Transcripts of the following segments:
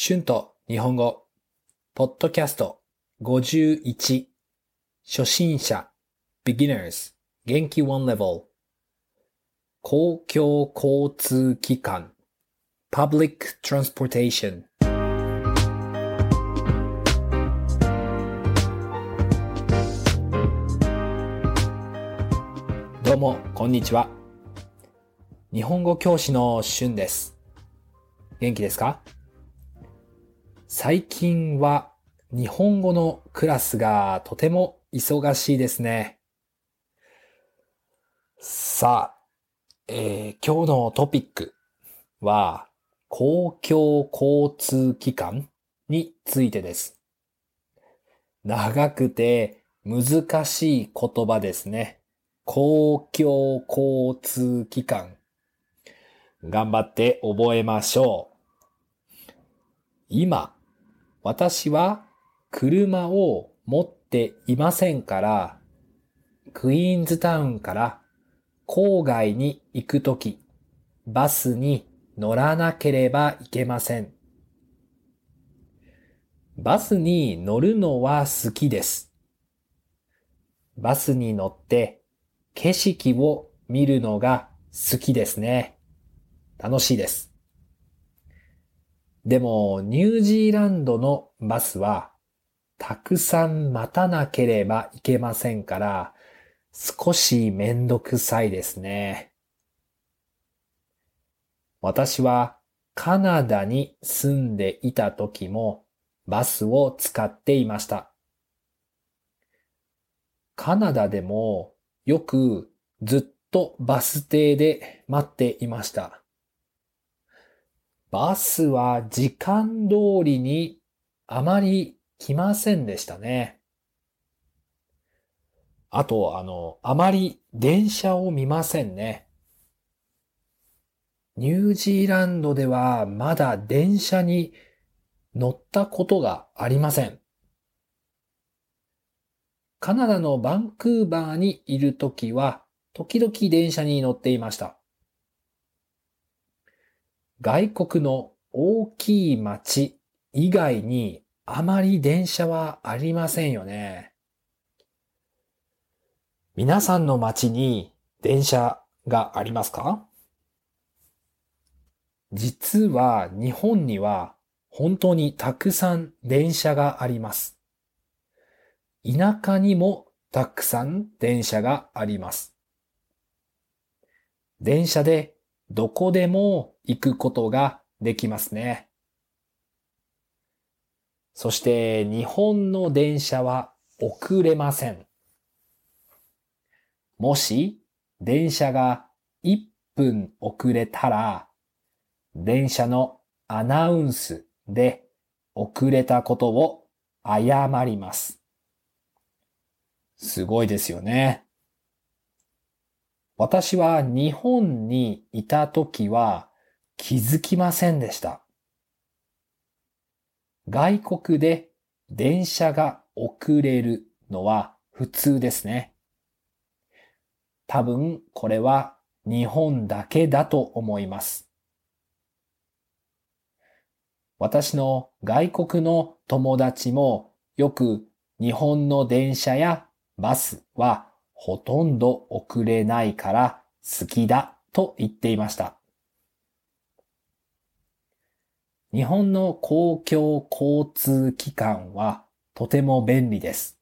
春と日本語、ポッドキャスト51、初心者、beginners、元気 one level、公共交通機関、public transportation、どうも、こんにちは。日本語教師の春です。元気ですか？最近は日本語のクラスがとても忙しいですね。さあ、えー今日のトピックは公共交通機関についてです。長くて難しい言葉ですね。公共交通機関。頑張って覚えましょう。今、私は車を持っていませんから、クイーンズタウンから郊外に行くとき、バスに乗らなければいけません。バスに乗るのは好きです。バスに乗って景色を見るのが好きですね。楽しいです。でも、ニュージーランドのバスは、たくさん待たなければいけませんから、少しめんどくさいですね。私はカナダに住んでいた時もバスを使っていました。カナダでもよくずっとバス停で待っていました。バスは時間通りにあまり来ませんでしたね。あと、あの、あまり電車を見ませんね。ニュージーランドではまだ電車に乗ったことがありません。カナダのバンクーバーにいるときは、時々電車に乗っていました。外国の大きい町以外にあまり電車はありませんよね。皆さんの町に電車がありますか？実は日本には本当にたくさん電車があります。田舎にもたくさん電車があります。電車でどこでも行くことができますね。そして日本の電車は遅れません。もし電車が1分遅れたら、電車のアナウンスで遅れたことを謝ります。すごいですよね。私は日本にいたときは気づきませんでした。外国で電車が遅れるのは普通ですね。多分これは日本だけだと思います。私の外国の友達もよく日本の電車やバスはほとんど遅れないから好きだと言っていました。日本の公共交通機関はとても便利です。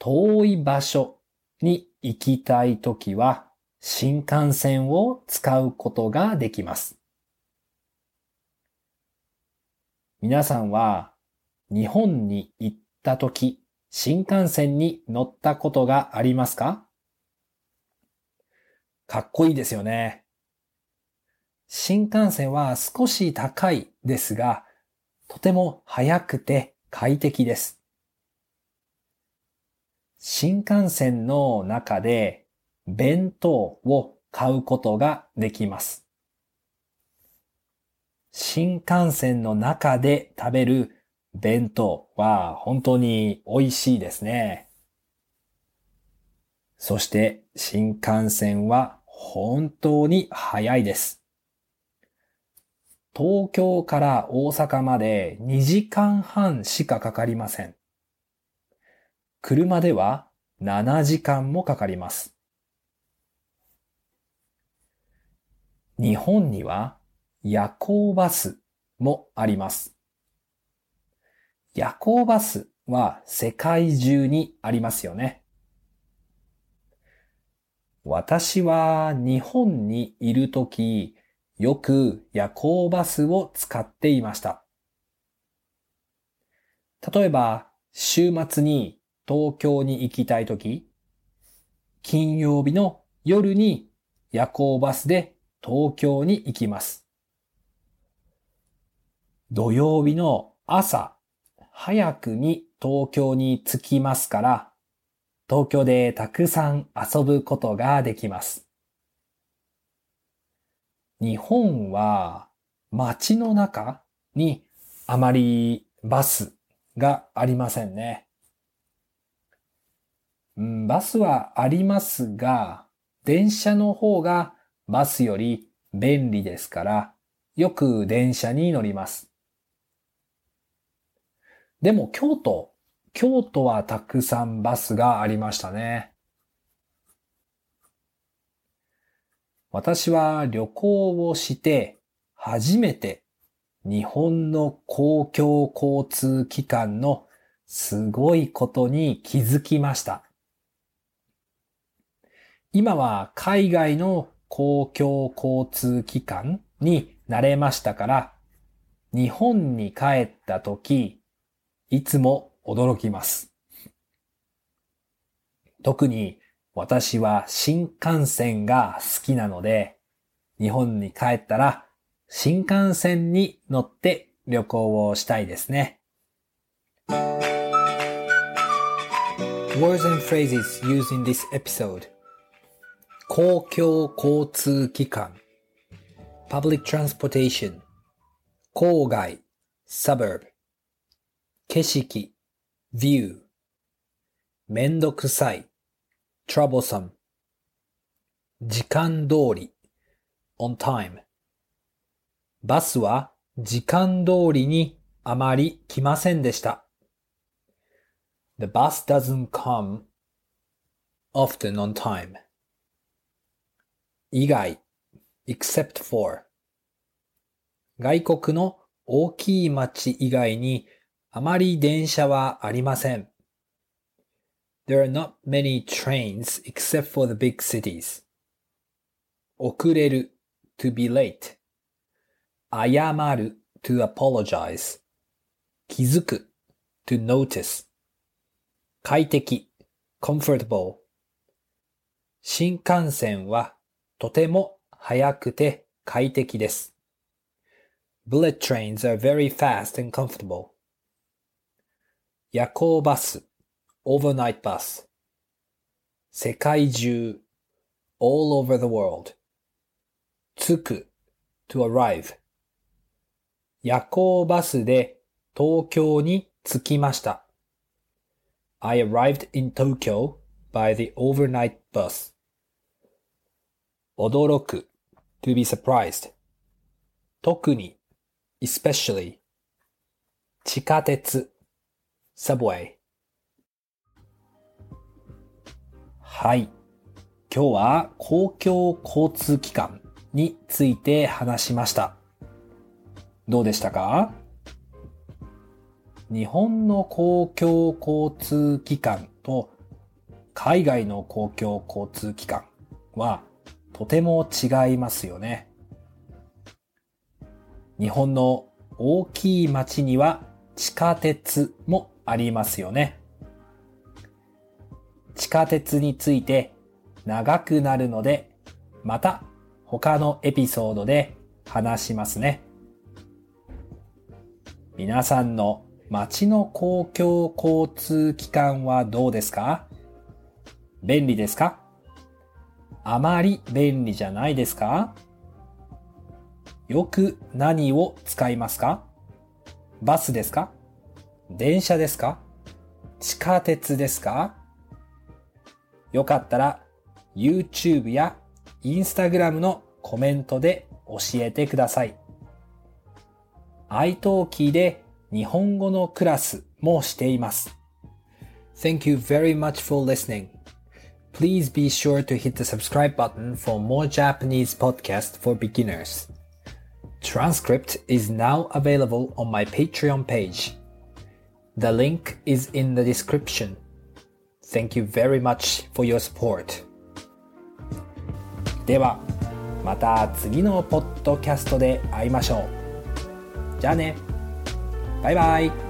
遠い場所に行きたいときは新幹線を使うことができます。皆さんは日本に行ったとき新幹線に乗ったことがありますか？かっこいいですよね。新幹線は少し高いですが、とても速くて快適です。新幹線の中で弁当を買うことができます。新幹線の中で食べる弁当は本当に美味しいですね。そして新幹線は本当に早いです。東京から大阪まで2時間半しかかかりません。車では7時間もかかります。日本には夜行バスもあります。夜行バスは世界中にありますよね。私は日本にいるとき、よく夜行バスを使っていました。例えば、週末に東京に行きたいとき、金曜日の夜に夜行バスで東京に行きます。土曜日の朝、早くに東京に着きますから、東京でたくさん遊ぶことができます。日本は街の中にあまりバスがありませんね。うん、バスはありますが、電車の方がバスより便利ですから、よく電車に乗ります。でも京都京都はたくさんバスがありましたね。私は旅行をして初めて日本の公共交通機関のすごいことに気づきました。今は海外の公共交通機関に慣れましたから、日本に帰った時、いつも驚きます。特に私は新幹線が好きなので、日本に帰ったら新幹線に乗って旅行をしたいですね。Words and phrases used in this episode 公共交通機関 Public transportation 郊外 suburb 景色 view めんどくさい troublesome 時間通り on time バスは時間通りにあまり来ませんでした。The bus doesn't come often on time. 以外 except for 外国の大きい町以外にあまり電車はありません。There are not many trains except for the big cities. 遅れる to be late. 謝る to apologize. 気づく to notice. 快適 comfortable. 新幹線はとても速くて快適です。Bullet trains are very fast and comfortable. 夜行バス overnight bus 世界中 all over the world 着く to arrive 夜行バスで東京に着きました I arrived in Tokyo by the overnight bus 驚く to be surprised 特に especially 地下鉄 subway はい。今日は公共交通機関について話しました。どうでしたか？日本の公共交通機関と海外の公共交通機関はとても違いますよね。日本の大きい町には地下鉄もありますよね。地下鉄について長くなるので、また他のエピソードで話しますね。皆さんの街の公共交通機関はどうですか？便利ですか？あまり便利じゃないですか？よく何を使いますか？バスですか？電車ですか地下鉄ですかよかったら YouTube や Instagram のコメントで教えてください。iTalki で日本語のクラスもしています。Thank you very much for listening. Please be sure to hit the subscribe button for more Japanese podcast for beginners. Transcript is now available on my Patreon page. The link is in the description. Thank you very much for your support. では、また次のポッドキャストで会いましょう。じゃあね。バイバイ。